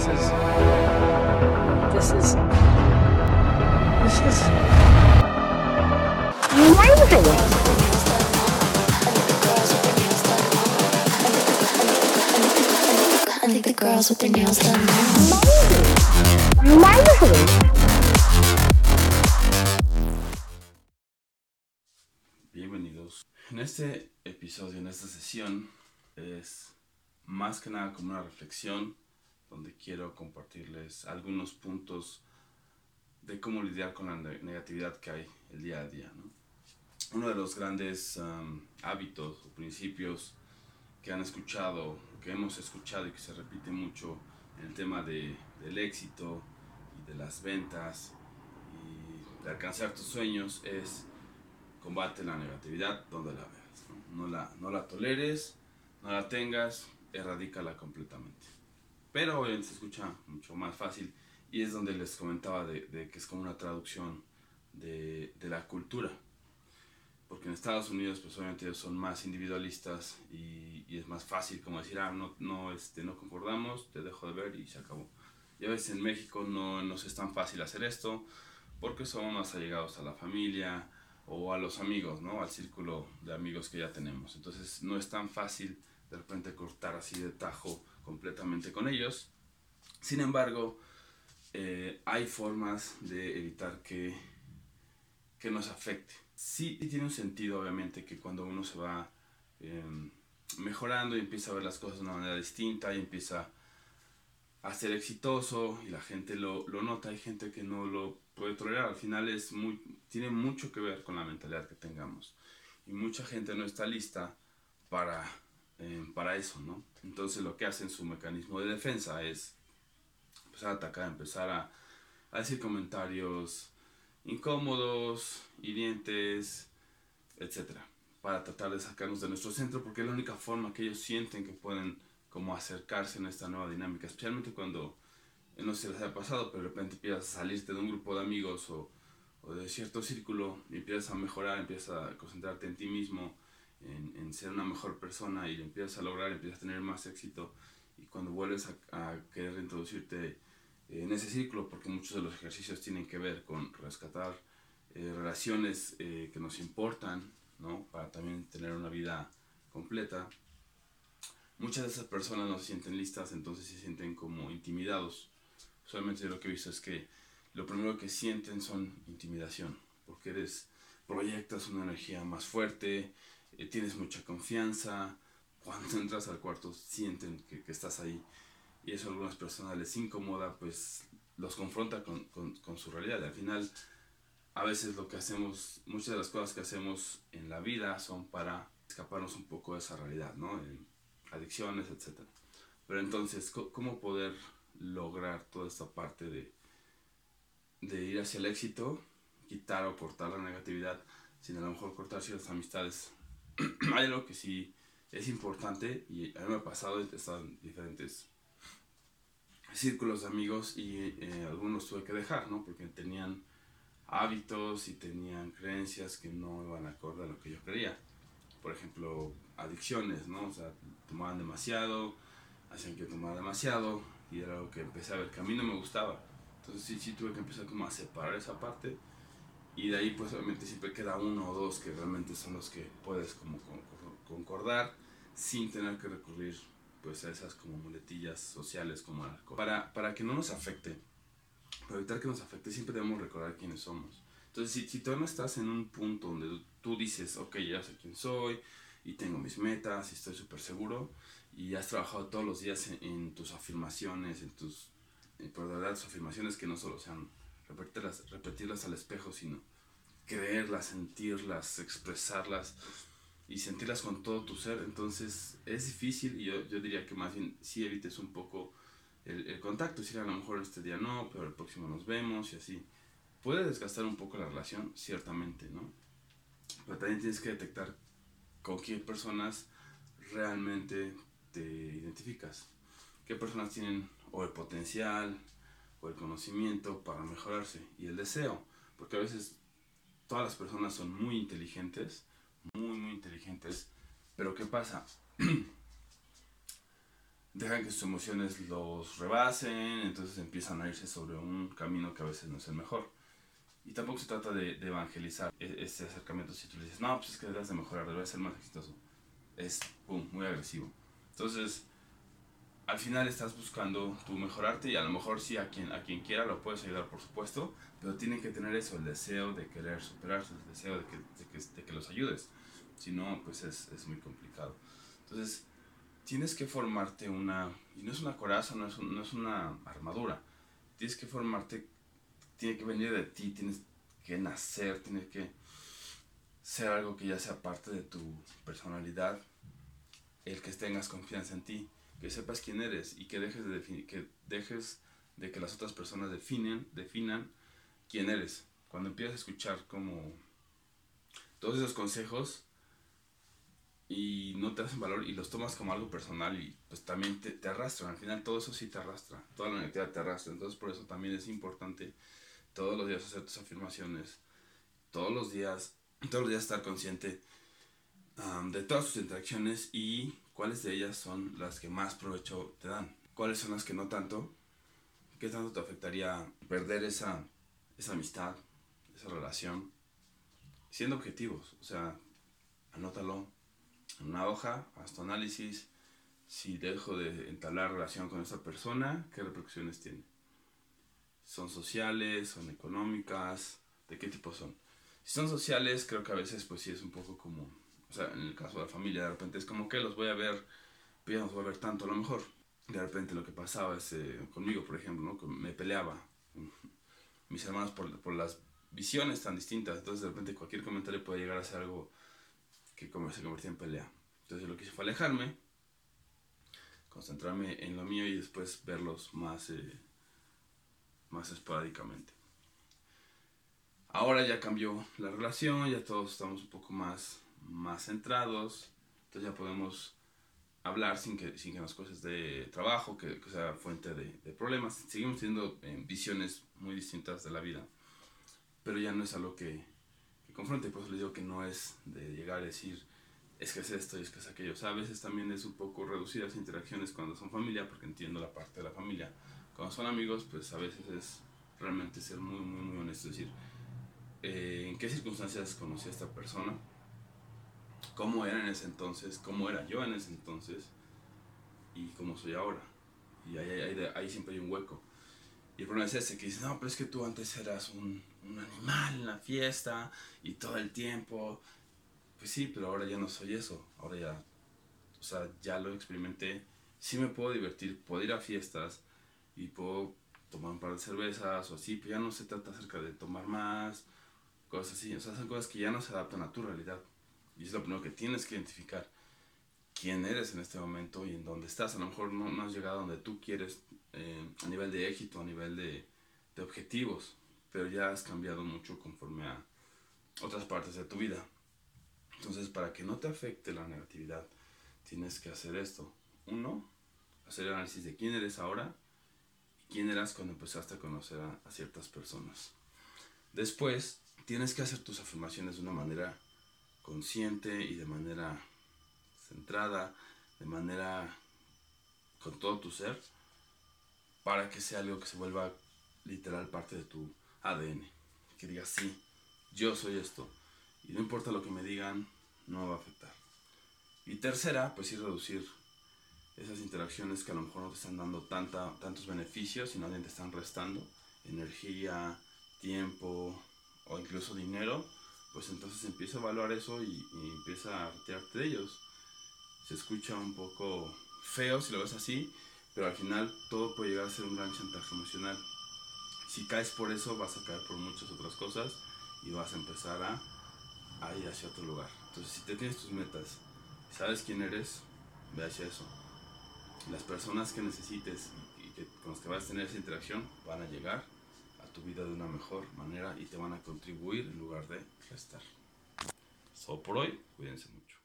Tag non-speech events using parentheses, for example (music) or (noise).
This is. This is. This is. Amazing! I think the girls with their nails done. Amazing! Bienvenidos. En este episodio, en esta sesión, es más que nada como una reflexión donde quiero compartirles algunos puntos de cómo lidiar con la ne- negatividad que hay el día a día. ¿no? Uno de los grandes um, hábitos o principios que han escuchado, que hemos escuchado y que se repite mucho en el tema de, del éxito y de las ventas y de alcanzar tus sueños es combate la negatividad donde la veas. ¿no? No, la, no la toleres, no la tengas, erradícala completamente. Pero obviamente se escucha mucho más fácil y es donde les comentaba de, que es como una traducción de, de la cultura. Porque en Estados Unidos, pues obviamente ellos son más individualistas y, y es más fácil como decir, ah, no, no, este, no concordamos, te dejo de ver y se acabó. Y a veces en México no nos es tan fácil hacer esto porque somos más allegados a la familia o a los amigos, ¿no? Al círculo de amigos que ya tenemos. Entonces no es tan fácil de repente cortar así de tajo completamente con ellos. Sin embargo, eh, hay formas de evitar que, que nos afecte. Sí tiene un sentido, obviamente, que cuando uno se va eh, mejorando y empieza a ver las cosas de una manera distinta y empieza a ser exitoso y la gente lo, lo nota, hay gente que no lo puede tolerar. Al final es muy, tiene mucho que ver con la mentalidad que tengamos. Y mucha gente no está lista para, eh, para eso, ¿no? Entonces lo que hace en su mecanismo de defensa es empezar a atacar, empezar a, decir comentarios incómodos, hirientes, etcétera, para tratar de sacarnos de nuestro centro, porque es la única forma que ellos sienten que pueden como acercarse en esta nueva dinámica, especialmente cuando, eh, no si les haya pasado, pero de repente empiezas a salirte de un grupo de amigos o, o de cierto círculo y empiezas a mejorar, empiezas a concentrarte en ti mismo, en, en ser una mejor persona y lo empiezas a lograr, empiezas a tener más éxito y cuando vuelves a, a querer introducirte en ese círculo, porque muchos de los ejercicios tienen que ver con rescatar eh, relaciones eh, que nos importan, ¿no? Para también tener una vida completa. Muchas de esas personas no se sienten listas, entonces se sienten como intimidados. Solamente lo que he visto es que lo primero que sienten son intimidación, porque eres, proyectas una energía más fuerte, eh, tienes mucha confianza, cuando (laughs) entras al cuarto sienten que, que estás ahí y eso a algunas personas les incomoda, pues los confronta con, con, con su realidad. Al final, a veces lo que hacemos, muchas de las cosas que hacemos en la vida son para escaparnos un poco de esa realidad, ¿no? Adicciones, etc. Pero entonces, ¿cómo poder lograr toda esta parte de, de ir hacia el éxito, quitar o cortar la negatividad, sin a lo mejor cortar ciertas amistades? (clears throat) Hay algo que sí es importante y a mí me ha pasado, he estado en diferentes círculos de amigos y eh, algunos tuve que dejar, ¿no? Porque tenían hábitos y tenían creencias que no iban acorde a lo que yo quería. Por ejemplo, adicciones, ¿no? O sea, tomaban demasiado, hacían que tomara demasiado y era algo que empecé a ver que a mí no me gustaba. Entonces sí, sí tuve que empezar como a separar esa parte y de ahí pues obviamente siempre queda uno o dos que realmente son los que puedes como con- concordar sin tener que recurrir pues a esas como muletillas sociales como el alcohol. Para, para que no nos afecte, para evitar que nos afecte, siempre debemos recordar quiénes somos. Entonces, si, si todavía no estás en un punto donde tú dices, ok, ya sé quién soy y tengo mis metas y estoy súper seguro y has trabajado todos los días en, en tus afirmaciones, en tus, en, por verdad, tus afirmaciones que no solo sean repetirlas, repetirlas al espejo, sino creerlas, sentirlas, expresarlas y sentirlas con todo tu ser. Entonces es difícil y yo, yo diría que más bien sí evites un poco el, el contacto. Si a lo mejor este día no, pero el próximo nos vemos y así. Puede desgastar un poco la relación, ciertamente, ¿no? Pero también tienes que detectar con qué personas realmente te identificas. ¿Qué personas tienen o el potencial o el conocimiento para mejorarse y el deseo? Porque a veces todas las personas son muy inteligentes, muy, muy inteligentes, pero ¿qué pasa? (clears throat) dejan que sus emociones los rebasen, entonces empiezan a irse sobre un camino que a veces no es el mejor. Y tampoco se trata de, evangelizar este acercamiento si tú le dices, no, pues es que debes de mejorar, debes ser más exitoso. Es, pum, muy agresivo. Entonces, al final estás buscando tú mejorarte y a lo mejor sí a quien, a quien quiera lo puedes ayudar, por supuesto, pero tienen que tener eso, el deseo de querer superarse, el deseo de que, de que, de que los ayudes. Si no, pues es, es muy complicado. Entonces, tienes que formarte una, y no es una coraza, no es, no es una armadura, tienes que formarte, tiene que venir de ti, tienes que nacer, tiene que ser algo que ya sea parte de tu personalidad, el que tengas confianza en ti, que sepas quién eres y que dejes de que dejes de que las otras personas definen, definan quién eres. Cuando empiezas a escuchar como todos esos consejos y no te hacen valor y los tomas como algo personal y pues también te, te arrastran. Al final todo eso sí te arrastra, toda la negatividad te arrastra. Entonces por eso también es importante todos los días hacer tus afirmaciones, todos los días, todos los días estar consciente de todas tus interacciones y cuáles de ellas son las que más provecho te dan, cuáles son las que no tanto, qué tanto te afectaría perder esa, esa amistad, esa relación, siendo objetivos, o sea, anótalo en una hoja, haz tu análisis, si dejo de entablar relación con esa persona, qué repercusiones tiene. Son sociales, son económicas, de qué tipo son. Si son sociales, creo que a veces pues sí es un poco como, o sea, en el caso de la familia, de repente es como que los voy a ver, pero ya no los voy a ver tanto a lo mejor. De repente lo que pasaba es, eh, conmigo, por ejemplo, ¿no? Me peleaba (laughs) mis hermanos por, por las visiones tan distintas, entonces de repente cualquier comentario puede llegar a ser algo que se convertía en pelea. Entonces lo que hice fue alejarme, concentrarme en lo mío y después verlos más, eh, más esporádicamente. Ahora ya cambió la relación, ya todos estamos un poco más, más centrados, entonces ya podemos hablar sin que, sin que nos cosas de trabajo, que, que sea fuente de, de problemas. Seguimos teniendo eh, visiones muy distintas de la vida, pero ya no es algo que, que confronte, por eso les digo que no es de llegar a decir, es que es esto y es que es aquello. O sea, a veces también es un poco reducir las interacciones cuando son familia, porque entiendo la parte de la familia. Cuando son amigos, pues a veces es realmente ser muy, muy, muy honesto. Es decir, eh, en qué circunstancias conocí a esta persona, cómo era en ese entonces, cómo era yo en ese entonces y cómo soy ahora. Y ahí, ahí, ahí- siempre hay un hueco. Y el problema es ese, que dices, no, pero es que tú antes eras un, un animal en la fiesta y todo el tiempo. Pues sí, pero ahora ya no soy eso. Ahora ya, o sea, ya lo experimenté. Sí me puedo divertir, puedo ir a fiestas y puedo tomar un par de cervezas o así, pero ya no se trata acerca de tomar más, cosas así. O sea, son cosas que ya no se adaptan a tu realidad. Y es lo primero que tienes que identificar. Quién eres en este momento y en dónde estás. A lo mejor no, has llegado a donde tú quieres eh, a nivel de éxito, a nivel de, objetivos, pero ya has cambiado mucho conforme a otras partes de tu vida. Entonces, para que no te afecte la negatividad, tienes que hacer esto. Uno, hacer el análisis de quién eres ahora y quién eras cuando empezaste a conocer a ciertas personas. Después, tienes que hacer tus afirmaciones de una manera consciente y de manera centrada, de manera con todo tu ser, para que sea algo que se vuelva literal parte de tu ADN. Que digas, sí, yo soy esto. Y no importa lo que me digan, no va a afectar. Y tercera, pues sí reducir esas interacciones que a lo mejor no te están dando tanta, tantos beneficios, sino bien te están restando energía, tiempo o incluso dinero, pues entonces empieza a evaluar eso y, empieza a retirarte de ellos. Se escucha un poco feo si lo ves así, pero al final todo puede llegar a ser un gran chantaje emocional. Si caes por eso, vas a caer por muchas otras cosas y vas a empezar a, ir hacia otro lugar. Entonces, si te tienes tus metas, sabes quién eres, ve hacia eso. Las personas que necesites y, que, con las que vas a tener esa interacción van a llegar tu vida de una mejor manera y te van a contribuir en lugar de restar. Solo por hoy, cuídense mucho.